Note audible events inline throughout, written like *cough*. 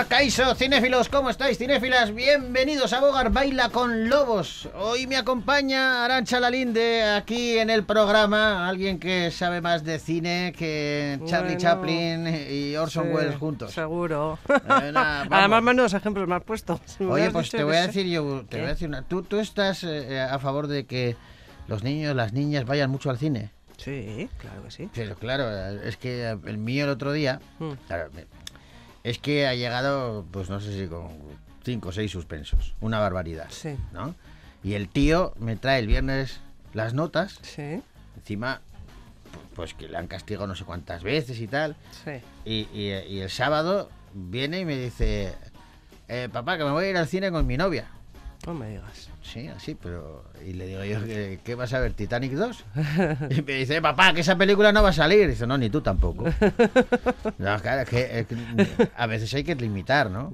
Hola, Kaiso, cinéfilos, ¿cómo estáis, cinéfilas? Bienvenidos a Bogar Baila con Lobos. Hoy me acompaña Arancha Lalinde aquí en el programa, alguien que sabe más de cine que Charlie Bueno, Chaplin y Orson Sí, Welles juntos. Seguro. Eh. *laughs* Además, menos ejemplos me has puesto. Si *laughs* me Oye, pues te voy a decir yo, te voy a decir una. ¿Tú, tú estás eh, a favor de que los niños, las niñas vayan mucho al cine? Sí, claro que sí. Pero claro, es que el mío el otro día, Mm. claro, es que ha llegado, pues no sé si con cinco o seis suspensos, una barbaridad, Sí. ¿no? Y el tío me trae el viernes las notas, Sí, encima, pu- pues que le han castigado no sé cuántas veces y tal, sí. y, y- y el sábado viene y me dice, "Eh, papá, que me voy a ir al cine con mi novia. No me digas. Sí, así, pero... Y le digo yo, ¿qué, qué vas a ver? ¿Titanic 2? *laughs* Y me dice, papá, que esa película no va a salir. Y dice, no, ni tú tampoco. *laughs* No, claro, es que, es que a veces hay que limitar, ¿no?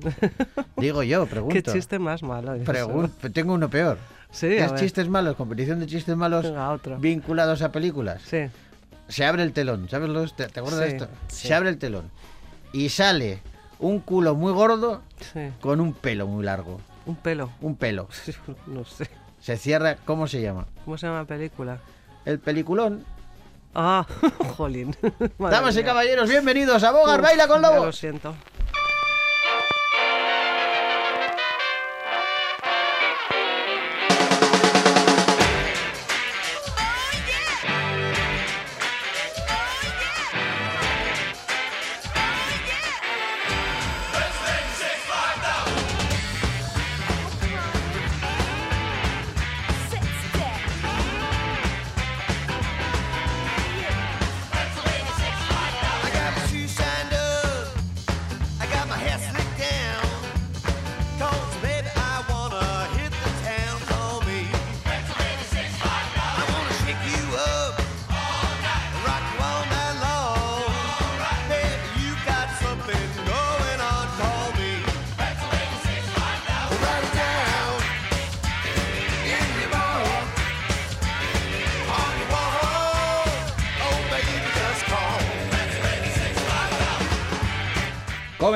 Digo yo, pregunto. Qué chiste más malo. eso. Pregun- tengo uno peor. Sí, a ¿Tienes ver. chistes malos? Competición de chistes malos Venga, vinculados a películas. Sí, Se abre el telón, ¿sabes? Los, te, te acuerdas de Sí, esto? sí. Se abre el telón. Y sale un culo muy gordo con un pelo muy largo. Un pelo. Un pelo. *laughs* No sé. Se cierra, ¿cómo se llama? ¿Cómo se llama la película? El peliculón. Ah, *laughs* jolín. *laughs* Damas y caballeros, bienvenidos a Bogar Baila con ya Lo siento.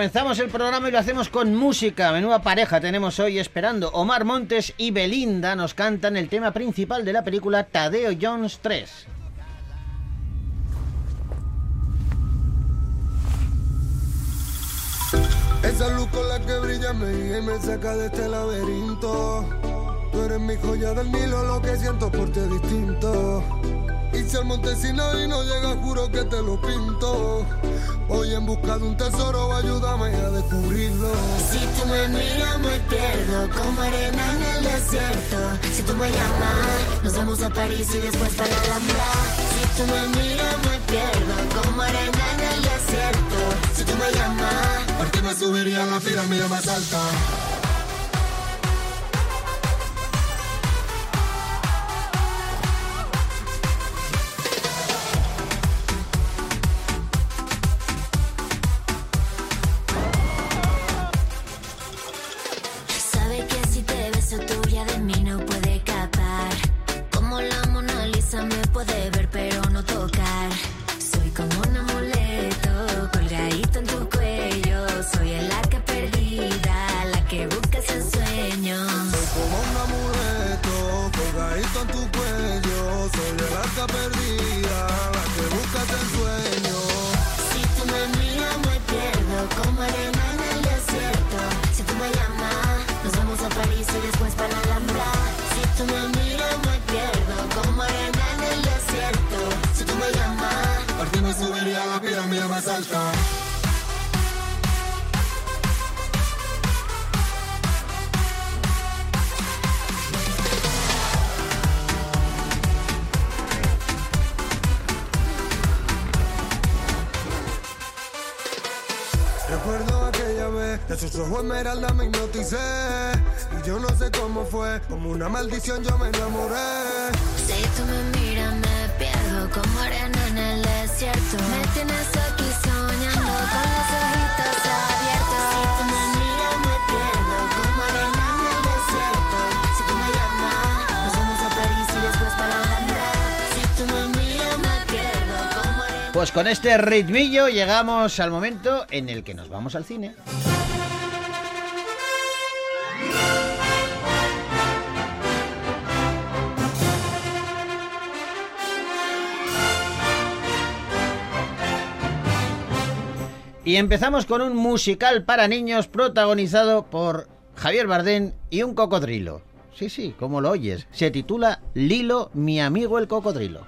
Comenzamos el programa y lo hacemos con música. Menuda pareja tenemos hoy esperando. Omar Montes y Belinda nos cantan el tema principal de la película Tadeo Jones 3. Esa luz con la que brilla me guía y me saca de este laberinto. Tú eres mi joya del Nilo, lo que siento por ti es distinto. Si al Montesino y no llega, juro que te lo pinto. Voy en busca de un tesoro, ayúdame a descubrirlo. Si tú me miras me pierdo como arena en el desierto. Si tú me llamas, nos vamos a París y después para la Alhambra. Si tú me miras me pierdo como arena en el desierto. Si tú me llamas, Por ti me subiría a la pirámide más alta. Fue, como una maldición yo me enamoré. si tú me miras me pierdo como arena en el desierto. Me tienes aquí soñando con los ojitos abiertos. Si tú me miras me pierdo como arena en el desierto. Si tú me llamas, nos vamos a París y después para la Alhambra. Si tú me miras me pierdo como arena. Pues con este ritmillo llegamos al momento en el que nos vamos al cine. Y empezamos con un musical para niños protagonizado por Javier Bardem y un cocodrilo. Sí, sí, como lo oyes. Se titula Lilo, mi amigo el cocodrilo.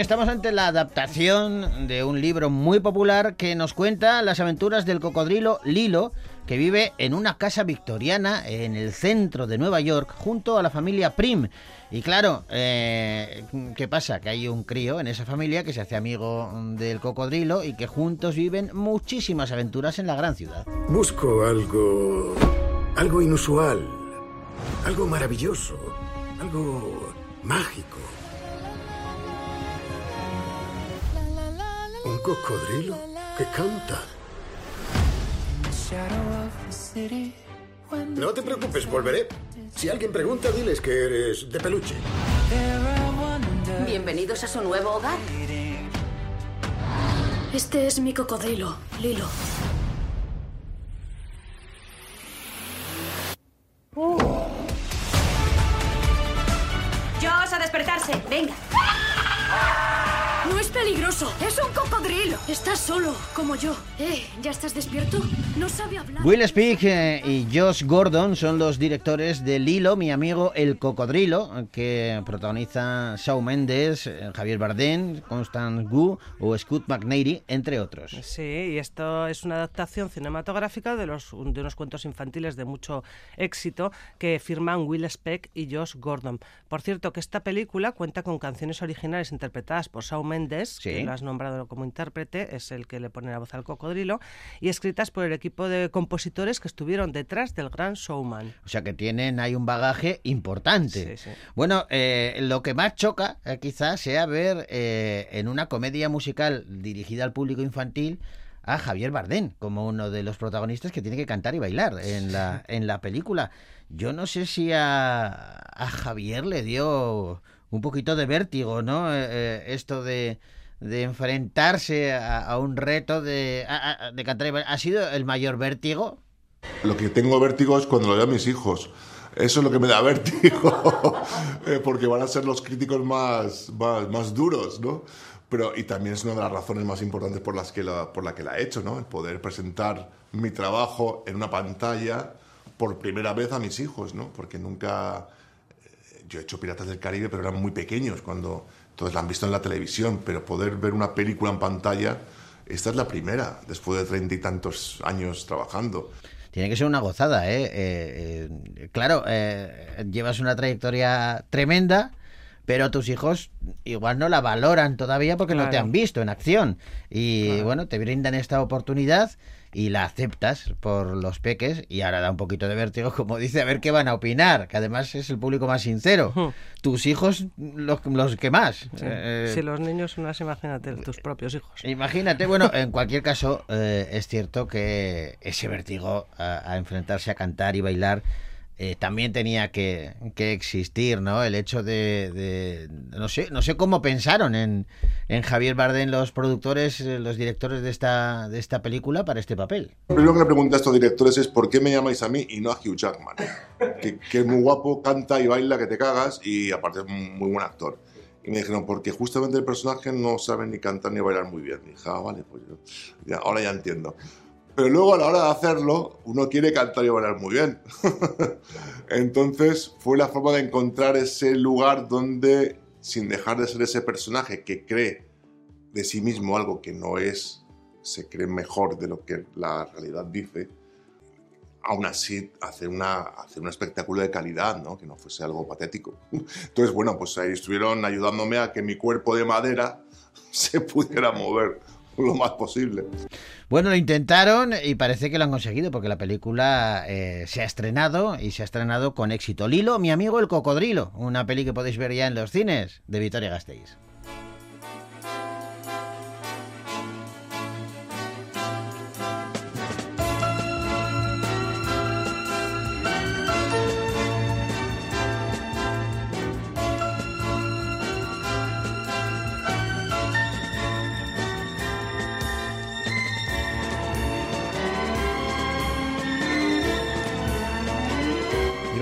Estamos ante la adaptación de un libro muy popular que nos cuenta las aventuras del cocodrilo Lilo, que vive en una casa victoriana en el centro de Nueva York junto a la familia Prim. Y claro, eh, ¿qué pasa? Que hay un crío en esa familia que se hace amigo del cocodrilo y que juntos viven muchísimas aventuras en la gran ciudad. Busco algo. algo inusual. Algo maravilloso. Algo mágico. Un cocodrilo que canta. No te preocupes, volveré. Si alguien pregunta, diles que eres de peluche. Bienvenidos a su nuevo hogar. Este es mi cocodrilo, Lilo. Jos, a despertarse. Venga. Peligroso. Es un cocodrilo. Estás solo, como yo. Eh, ¿ya estás despierto? No sabe hablar. Will Speak eh, y Josh Gordon son los directores de Lilo, mi amigo el cocodrilo, que protagoniza Shawn Mendes, eh, Javier Bardem, Constance Wu o Scott McNairy, entre otros. Sí, y esto es una adaptación cinematográfica de, los, de unos cuentos infantiles de mucho éxito que firman Will Speck y Josh Gordon. Por cierto, que esta película cuenta con canciones originales interpretadas por Shawn Mendes, Sí. que lo has nombrado como intérprete, es el que le pone la voz al cocodrilo, y escritas por el equipo de compositores que estuvieron detrás del gran showman. O sea que tienen ahí un bagaje importante. Sí, sí. Bueno, eh, lo que más choca eh, quizás sea ver eh, en una comedia musical dirigida al público infantil a Javier Bardem como uno de los protagonistas que tiene que cantar y bailar en la, en la película. Yo no sé si a, a Javier le dio un poquito de vértigo, ¿no? Eh, eh, esto de, enfrentarse a, un reto de, a- cantar. ¿Ha sido el mayor vértigo? Lo que tengo vértigo es cuando lo veo a mis hijos. Eso es lo que me da vértigo, *laughs* Eh, porque van a ser los críticos más, más, más duros, ¿no? Pero, y también es una de las razones más importantes por las que la, por la que la he hecho, ¿no? El poder presentar mi trabajo en una pantalla por primera vez a mis hijos, ¿no? Porque nunca... Yo he hecho Piratas del Caribe, pero eran muy pequeños cuando... Entonces la han visto en la televisión, pero poder ver una película en pantalla, esta es la primera, después de treinta y tantos años trabajando. Tiene que ser una gozada, ¿eh? Eh, eh, claro, eh, llevas una trayectoria tremenda, pero tus hijos igual no la valoran todavía porque no te han visto en acción. Y bueno, te brindan esta oportunidad y la aceptas por los peques y ahora da un poquito de vértigo, *laughs* como dice, a ver qué van a opinar, que además es el público más sincero. Tus hijos, los, los que más. Sí. Eh, si los niños son así, imagínate, tus propios hijos. Imagínate, bueno, en cualquier caso, eh, es cierto que ese vértigo a, a enfrentarse a cantar y bailar eh, también tenía que, que existir, ¿no? El hecho de, de- no sé, no sé cómo pensaron en, en Javier Bardem los productores, eh, los directores de esta, de esta película para este papel. Lo primero que le pregunté a estos directores es ¿por qué me llamáis a mí y no a Hugh Jackman? Que, que es muy guapo, canta y baila que te cagas y aparte es un muy buen actor. Y me dijeron, porque justamente el personaje no sabe ni cantar ni bailar muy bien. Y dije, ah, vale, pues yo, ya, ahora ya entiendo. Pero luego a la hora de hacerlo, uno quiere cantar y bailar muy bien. *laughs* Entonces fue la forma de encontrar ese lugar donde, sin dejar de ser ese personaje que cree de sí mismo algo que no es, se cree mejor de lo que la realidad dice, aún así hacer, una, hacer un espectáculo de calidad, ¿no? que no fuese algo patético. *laughs* Entonces, bueno, pues ahí estuvieron ayudándome a que mi cuerpo de madera *laughs* se pudiera mover *laughs* lo más posible. Bueno, lo intentaron y parece que lo han conseguido porque la película eh, se ha estrenado y se ha estrenado con éxito. Lilo, mi amigo el cocodrilo, una peli que podéis ver ya en los cines de Vitoria Gasteiz.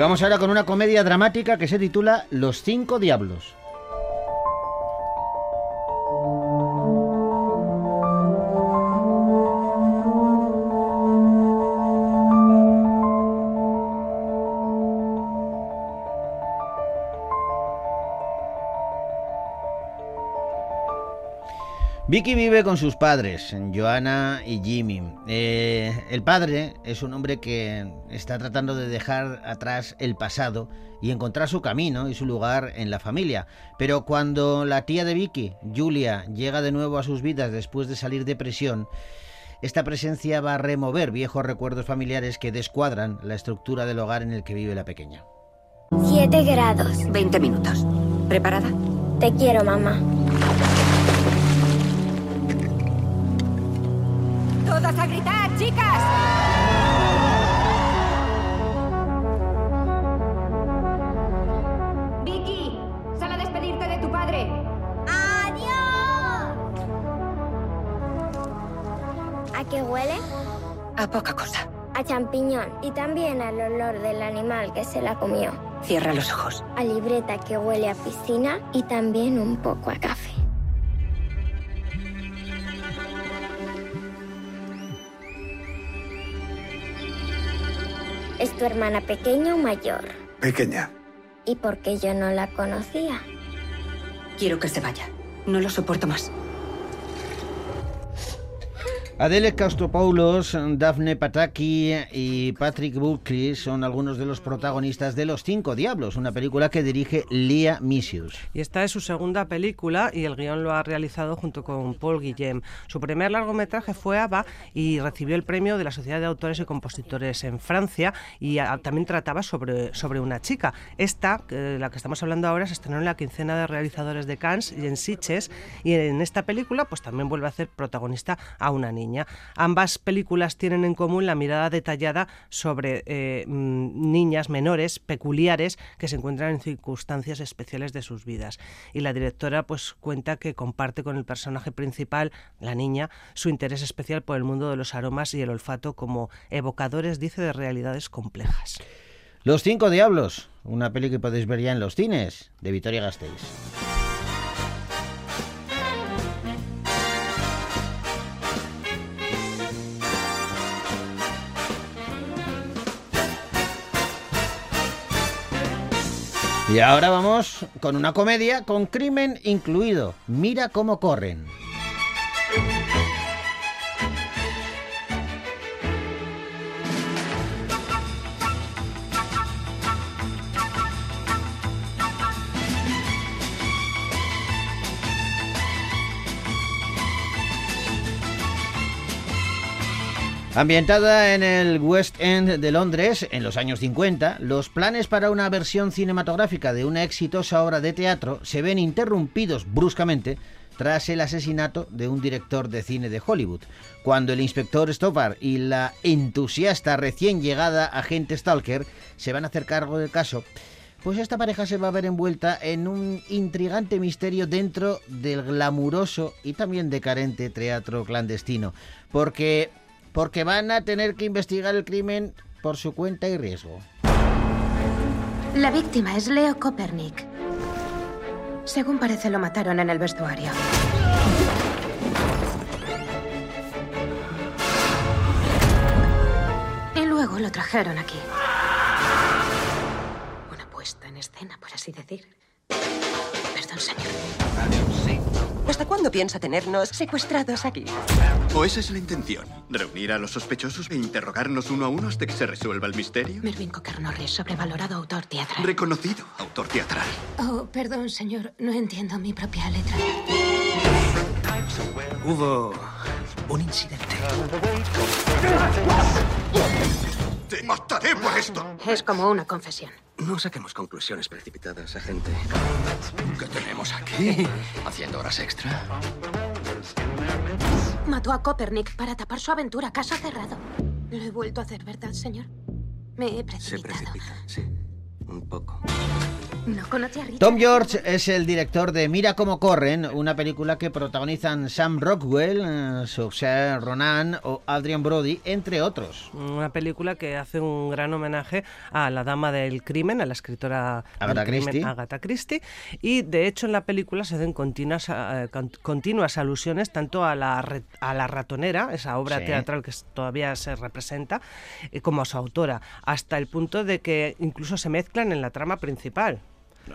Vamos ahora con una comedia dramática que se titula Los cinco diablos. Vicky vive con sus padres, Joanna y Jimmy. Eh, el padre es un hombre que está tratando de dejar atrás el pasado y encontrar su camino y su lugar en la familia. Pero cuando la tía de Vicky, Julia, llega de nuevo a sus vidas después de salir de prisión, esta presencia va a remover viejos recuerdos familiares que descuadran la estructura del hogar en el que vive la pequeña. 7 grados. 20 minutos. ¿Preparada? Te quiero, mamá. ¡Todas a gritar, chicas! Vicky, sal a despedirte de tu padre. ¡Adiós! ¿A qué huele? A poca cosa. A champiñón y también al olor del animal que se la comió. Cierra los ojos. A libreta que huele a piscina y también un poco a café. Tu hermana pequeña o mayor? Pequeña. ¿Y por qué yo no la conocía? Quiero que se vaya. No lo soporto más. Adele Castropoulos, Daphne Pataki y Patrick Buckley son algunos de los protagonistas de Los Cinco Diablos, una película que dirige Lia Misius. Y esta es su segunda película y el guion lo ha realizado junto con Paul Guillem. Su primer largometraje fue Ava y recibió el premio de la Sociedad de Autores y Compositores en Francia y ah, también trataba sobre, sobre una chica. Esta, la que estamos hablando ahora, se estrenó en la quincena de realizadores de Cannes y en Sitges y en esta película pues también vuelve a hacer protagonista a una niña. Ambas películas tienen en común la mirada detallada sobre eh, mm, niñas menores, peculiares, que se encuentran en circunstancias especiales de sus vidas. Y la directora pues cuenta que comparte con el personaje principal, la niña, su interés especial por el mundo de los aromas y el olfato como evocadores, dice, de realidades complejas. Los Cinco Diablos, una peli que podéis ver ya en los cines, de Vitoria Gasteiz. Y ahora vamos con una comedia con crimen incluido. Mira cómo corren. Ambientada en el West End de Londres en los años 50, los planes para una versión cinematográfica de una exitosa obra de teatro se ven interrumpidos bruscamente tras el asesinato de un director de cine de Hollywood, cuando el inspector Stoppard y la entusiasta recién llegada agente Stalker se van a hacer cargo del caso. Pues esta pareja se va a ver envuelta en un intrigante misterio dentro del glamuroso y también decadente teatro clandestino, porque porque van a tener que investigar el crimen por su cuenta y riesgo. La víctima es Leo Kopernik. Según parece, lo mataron en el vestuario. Y luego lo trajeron aquí. Una puesta en escena, por así decir. Perdón, señor. ¿Hasta cuándo piensa tenernos secuestrados aquí? ¿O esa es la intención? ¿Reunir a los sospechosos e interrogarnos uno a uno hasta que se resuelva el misterio? Mervyn Cocker Norris, sobrevalorado autor teatral. Reconocido autor teatral. Oh, perdón, señor. No entiendo mi propia letra. Hubo un incidente. ¡Te mataré por esto! Es como una confesión. No saquemos conclusiones precipitadas, agente. ¿Qué tenemos aquí? *laughs* ¿Haciendo horas extra? Mató a Copernic para tapar su aventura. Caso cerrado. Lo he vuelto a hacer, ¿verdad, señor? Me he Se precipitado. precipita, sí. Un poco. No conoce a Richard. Tom George es el director de Mira cómo corren, una película que protagonizan Sam Rockwell, eh, Saoirse Ronan o Adrian Brody, entre otros. Una película que hace un gran homenaje a la dama del crimen, a la escritora Agatha crimen, Christie. Agatha Christie. Y de hecho en la película se hacen continuas, eh, continuas alusiones tanto a la, a la ratonera, esa obra Sí. teatral que todavía se representa, eh, como a su autora, hasta el punto de que incluso se mezclan en la trama principal.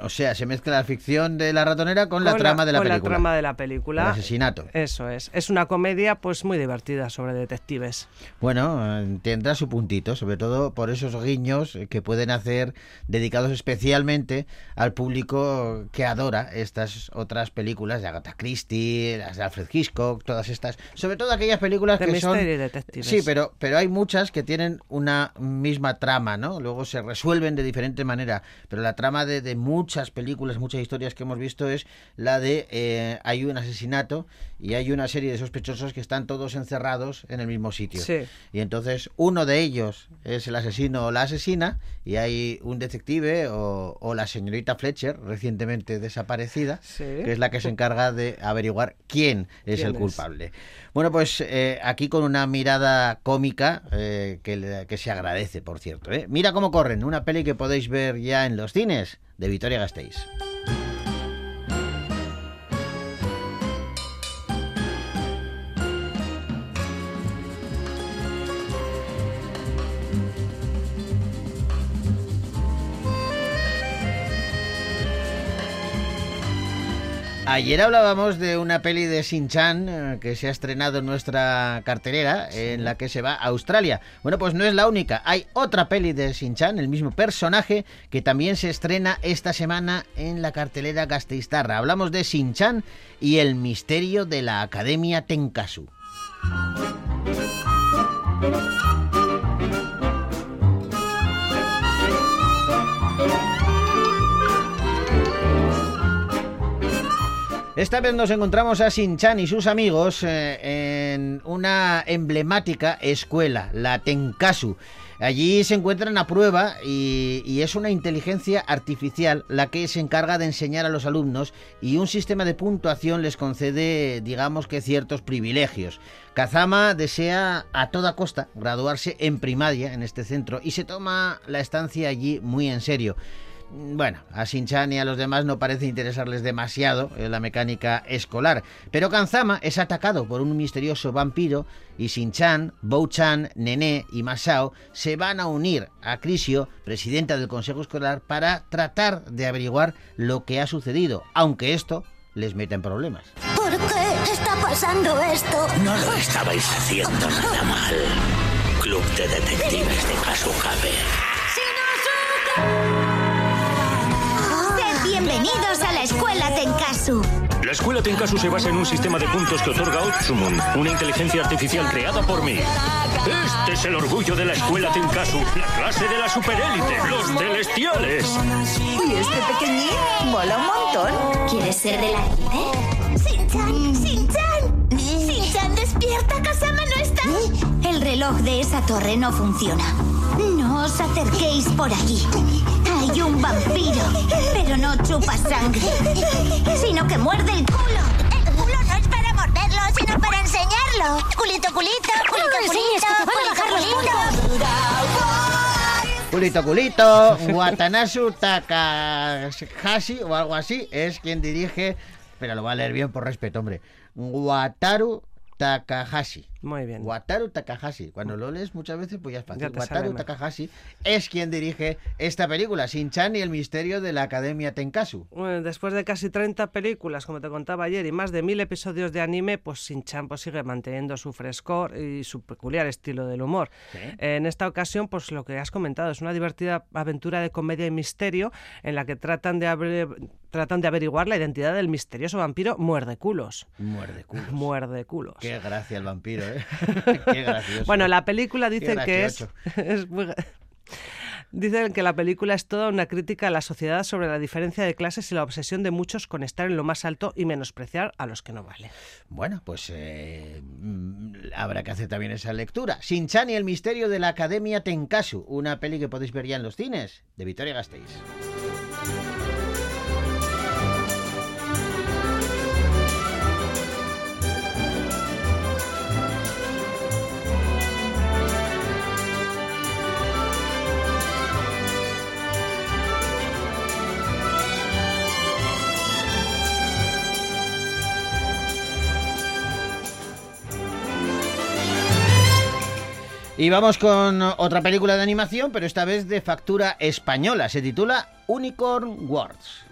O sea, se mezcla la ficción de la ratonera con, la trama de la con película. la trama de la película. El asesinato. Eso es. Es una comedia pues muy divertida sobre detectives. Bueno, tendrá su puntito, sobre todo por esos guiños que pueden hacer dedicados especialmente al público que adora estas otras películas de Agatha Christie, las de Alfred Hitchcock, todas estas, sobre todo aquellas películas De que son y detectives. Sí, pero pero hay muchas que tienen una misma trama, ¿no? Luego se resuelven de diferente manera, pero la trama de, de muchas películas, muchas historias que hemos visto es la de eh, hay un asesinato y hay una serie de sospechosos que están todos encerrados en el mismo sitio. Sí. Y entonces uno de ellos es el asesino o la asesina y hay un detective o, o la señorita Fletcher, recientemente desaparecida, Sí. que es la que se encarga de averiguar quién es ¿Quién el es? culpable. Bueno, pues eh, aquí con una mirada cómica eh, que, se agradece, por cierto. ¿eh? Mira cómo corren, una peli que podéis ver ya en los cines de Vitoria Gasteiz. Ayer hablábamos de una peli de Shin-Chan eh, que se ha estrenado en nuestra cartelera, en la que se va a Australia. Bueno, pues no es la única. Hay otra peli de Shin-Chan, el mismo personaje, que también se estrena esta semana en la cartelera Gasteiztarra. Hablamos de Shin-Chan y el misterio de la Academia Tenkasu. Esta vez nos encontramos a Shin-Chan y sus amigos eh, en una emblemática escuela, la Tenkasu. Allí se encuentran a prueba y, y es una inteligencia artificial la que se encarga de enseñar a los alumnos y un sistema de puntuación les concede, digamos que ciertos privilegios. Kazama desea a toda costa graduarse en primaria en este centro y se toma la estancia allí muy en serio. Bueno, a Shin-Chan y a los demás no parece interesarles demasiado eh, la mecánica escolar, pero Kanzama es atacado por un misterioso vampiro y Shin-Chan, Bo-Chan, Nene y Masao se van a unir a Crisio, presidenta del Consejo Escolar, para tratar de averiguar lo que ha sucedido, aunque esto les mete en problemas. ¿Por qué está pasando esto? No lo estabais haciendo nada mal. Club de Detectives de Kasukabe. Sed bienvenidos a la escuela Tenkasu. La escuela Tenkasu se basa en un sistema de puntos que otorga Otsumun, una inteligencia artificial creada por mí. Este es el orgullo de la escuela Tenkasu, la clase de la superélite, los celestiales. ¿Y este pequeñín? Mola un montón. ¿Quieres ser de la élite? ¡Sinchan! ¡Sinchan! ¡Sinchan, despierta! ¡Kasama no está! El reloj de esa torre no funciona. No os acerquéis por allí. Hay un vampiro, pero no chupa sangre, sino que muerde el culo. El culo no es para morderlo, sino para enseñarlo. Culito, culito, culito, culito, culito, culito. Culito Culito, Watanasu Takahashi o algo así, es quien dirige, pero lo va a leer bien por respeto, hombre. Wataru Takahashi. Muy bien. Wataru Takahashi. Cuando lo lees muchas veces, pues ya es fácil. Ya Wataru. Takahashi es quien dirige esta película, Shin-Chan y el misterio de la Academia Tenkasu. Bueno, después de casi 30 películas, como te contaba ayer, y más de mil episodios de anime, pues Shin-Chan pues, sigue manteniendo su frescor y su peculiar estilo del humor. En esta ocasión, pues lo que has comentado, es una divertida aventura de comedia y misterio en la que tratan de, abre- tratan de averiguar la identidad del misterioso vampiro Muerdeculos. Muerde culos. Muerdeculos. Qué gracia el vampiro, ¿eh? *laughs* Qué gracioso. Bueno, la película dicen que es, *laughs* muy Dicen que la película es toda una crítica a la sociedad sobre la diferencia de clases y la obsesión de muchos con estar en lo más alto y menospreciar a los que no valen. Bueno, pues eh, mm, habrá que hacer también esa lectura. Shin-Chan y el misterio de la Academia Tenkasu, una peli que podéis ver ya en los cines de Victoria Gasteiz. Y vamos con otra película de animación, pero esta vez de factura española. Se titula Unicorn Wars.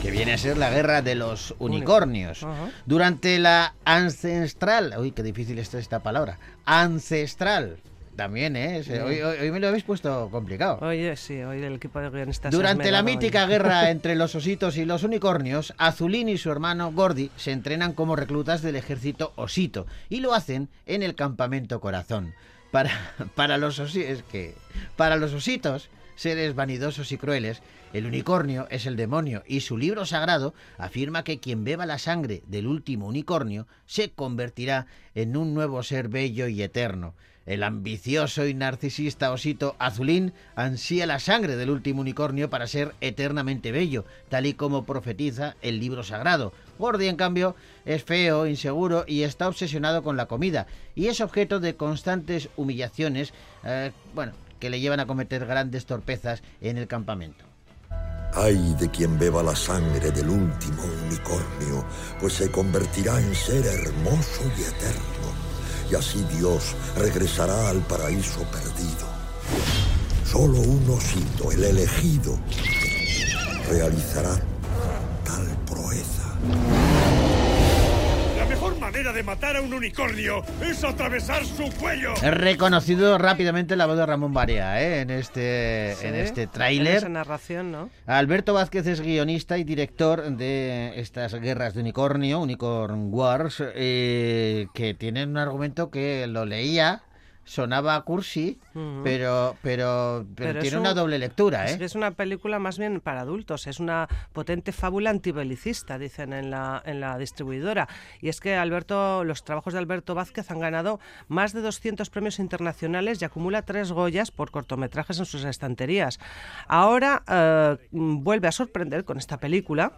Que viene a ser la guerra de los unicornios. Durante la ancestral. Uy, qué difícil está esta palabra. Ancestral. También, ¿eh? Hoy, hoy- hoy me lo habéis puesto complicado. Oye, sí, hoy el equipo de guionistas. Durante la mítica hoy. guerra *laughs* entre los ositos y los unicornios, Azulín y su hermano Gordy se entrenan como reclutas del ejército osito y lo hacen en el campamento Corazón. Para, para, los, es que, para los ositos, seres vanidosos y crueles, el unicornio es el demonio y su libro sagrado afirma que quien beba la sangre del último unicornio se convertirá en un nuevo ser bello y eterno. El ambicioso y narcisista osito Azulín ansía la sangre del último unicornio para ser eternamente bello, tal y como profetiza el libro sagrado. Gordy, en cambio, es feo, inseguro y está obsesionado con la comida, y es objeto de constantes humillaciones, eh, bueno, que le llevan a cometer grandes torpezas en el campamento. Ay de quien beba la sangre del último unicornio, pues se convertirá en ser hermoso y eterno. Y así Dios regresará al paraíso perdido. Solo un osito, el elegido, realizará tal proeza. Manera de matar a un unicornio es atravesar su cuello. He reconocido rápidamente la voz de Ramón Barea ¿eh? en este, Sí, en este tráiler. esa narración, ¿no? Alberto Vázquez es guionista y director de estas guerras de unicornio, Unicorn Wars, eh, que tienen un argumento que lo leía, sonaba cursi, pero, pero, pero, tiene un- una doble lectura, Es, ¿eh? que es una película más bien para adultos, es una potente fábula antibelicista, dicen en la, en la distribuidora. Y es que Alberto, los trabajos de Alberto Vázquez han ganado más de 200 premios internacionales y acumula tres Goyas por cortometrajes en sus estanterías. Ahora eh, vuelve a sorprender con esta película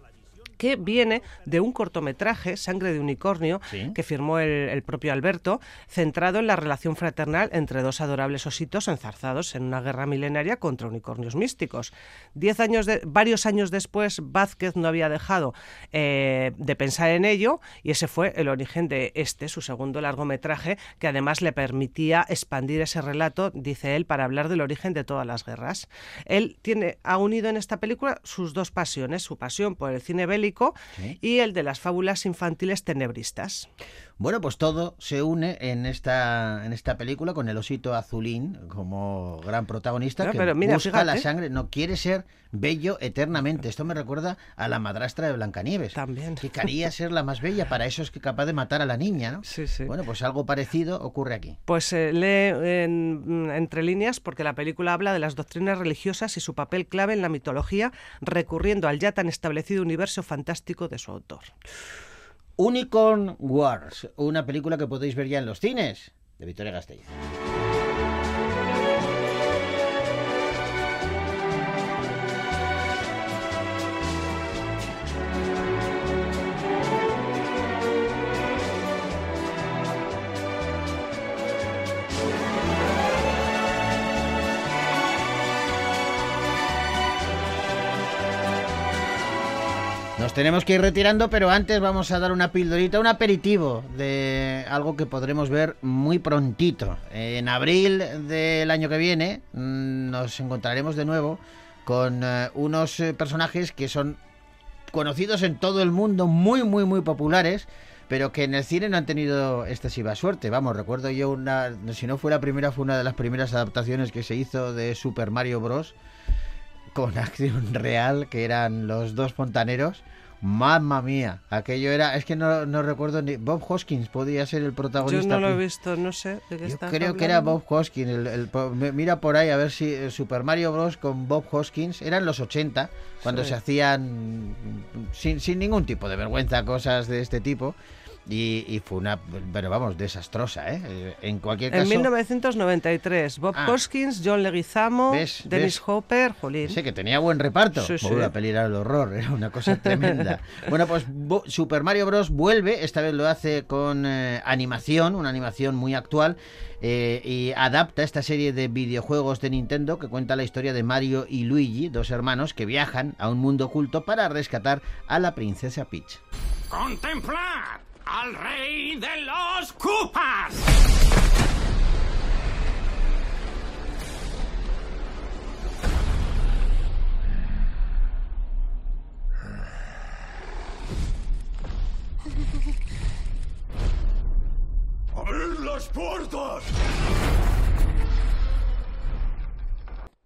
que viene de un cortometraje, Sangre de Unicornio, Sí. que firmó el, el propio Alberto, centrado en la relación fraternal entre dos adorables ositos enzarzados en una guerra milenaria contra unicornios místicos. Diez años de- varios años después, Vázquez no había dejado eh, de pensar en ello y ese fue el origen de este, su segundo largometraje, que además le permitía expandir ese relato, dice él, para hablar del origen de todas las guerras. Él tiene, ha unido en esta película sus dos pasiones, su pasión por el cine bélico Sí. y el de las fábulas infantiles tenebristas. Bueno, pues todo se une en esta, en esta película con el osito azulín como gran protagonista No, que pero mira, busca la sangre, no quiere ser bello eternamente. Esto me recuerda a la madrastra de Blancanieves. También. Que quería ser la más bella, para eso es que capaz de matar a la niña, ¿no? Sí, sí. Bueno, pues algo parecido ocurre aquí. Pues eh, lee en- entre líneas porque la película habla de las doctrinas religiosas y su papel clave en la mitología, recurriendo al ya tan establecido universo fantástico de su autor. Unicorn Wars, una película que podéis ver ya en los cines de Victoria Gasteiz. Tenemos que ir retirando, pero antes vamos a dar una pildorita, un aperitivo de algo que podremos ver muy prontito. En abril del año que viene mm, nos encontraremos de nuevo con eh, unos eh, personajes que son conocidos en todo el mundo, muy, muy, muy populares, pero que en el cine no han tenido excesiva suerte. Vamos, recuerdo yo una, si no fue la primera, fue una de las primeras adaptaciones que se hizo de Super Mario Bros con *laughs* acción real, que eran los dos fontaneros. Mamma mía, aquello era, es que no, no recuerdo ni. Bob Hoskins podía ser el Yo protagonista. no lo he visto, no sé de qué Yo creo que era. Bob Hoskins. el- mira por ahí a ver si eh, Super Mario Bros. con Bob Hoskins eran los 80, cuando Sí. se hacían sin, sin ningún tipo de vergüenza cosas de este tipo. Y, y fue una, pero vamos, desastrosa, ¿eh? Eh, En cualquier En caso... 1993, Bob Ah. Hoskins, John Leguizamo, ¿Ves? Dennis ¿Ves? Hopper, jolín. Sí, que tenía buen reparto. Sí, sí. La peli era el horror, *laughs* era una cosa tremenda. bueno, pues Bo- Super Mario Bros. vuelve, esta vez lo hace con eh, animación, una animación muy actual, eh, y adapta esta serie de videojuegos de Nintendo que cuenta la historia de Mario y Luigi, dos hermanos que viajan a un mundo oculto para rescatar a la princesa Peach. ¡Contemplad al rey de los Cupas! ¡Abrid las puertas!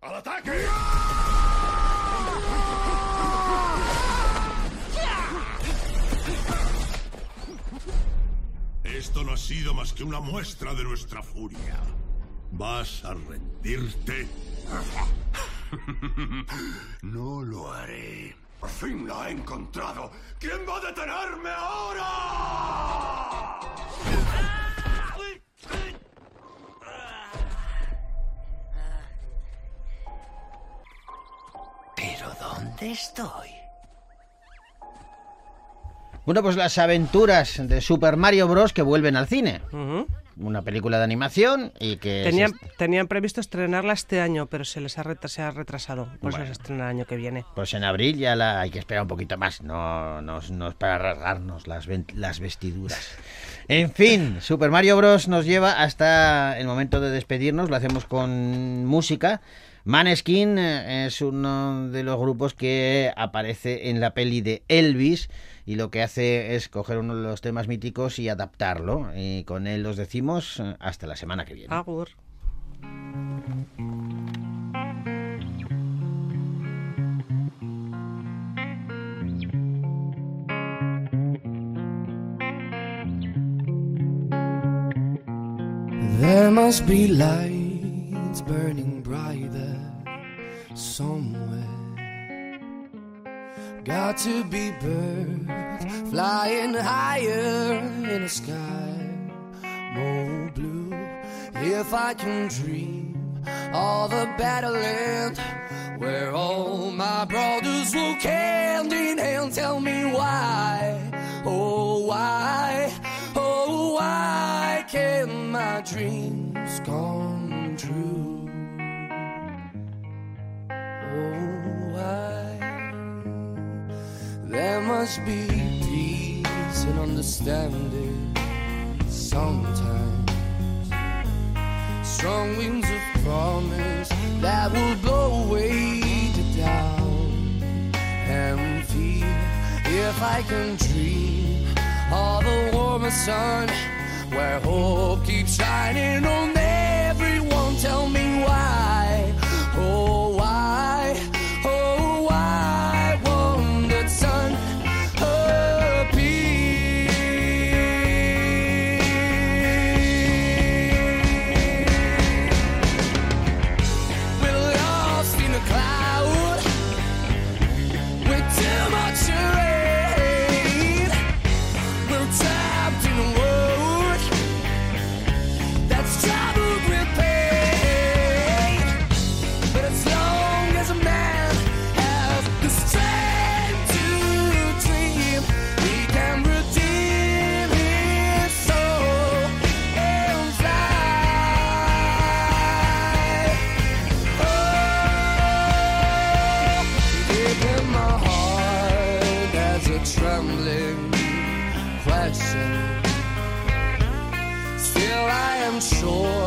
¡Al ataque! Esto no ha sido más que una muestra de nuestra furia. ¿Vas a rendirte? *laughs* No lo haré. Por fin la he encontrado. ¿Quién va a detenerme ahora? ¿Pero dónde estoy? Bueno, pues las aventuras de Super Mario Bros. que vuelven al cine. Una película de animación y que... Tenían, tenían previsto estrenarla este año, pero se les ha, se ha retrasado. Por Bueno. se estrena el año que viene. Pues en abril ya la hay que esperar un poquito más, no, no, es- no es para rasgarnos las, las vestiduras. *laughs* En fin, Super Mario Bros. nos lleva hasta el momento de despedirnos, lo hacemos con música. Maneskin eh, es uno de los grupos que aparece en la peli de Elvis y lo que hace es coger uno de los temas míticos y adaptarlo. Y con él los decimos eh, hasta la semana que viene. Agur. There must be lights burning brighter somewhere. Got to be birds flying higher in the sky, more blue. If I can dream of a better land where all my brothers walk hand in hand, tell me why, oh why, oh why can my dreams come must be peace and understanding sometimes. Strong winds of promise that will blow away the doubt and fear. If I can dream of a warmer sun where hope keeps shining on everyone, Sure.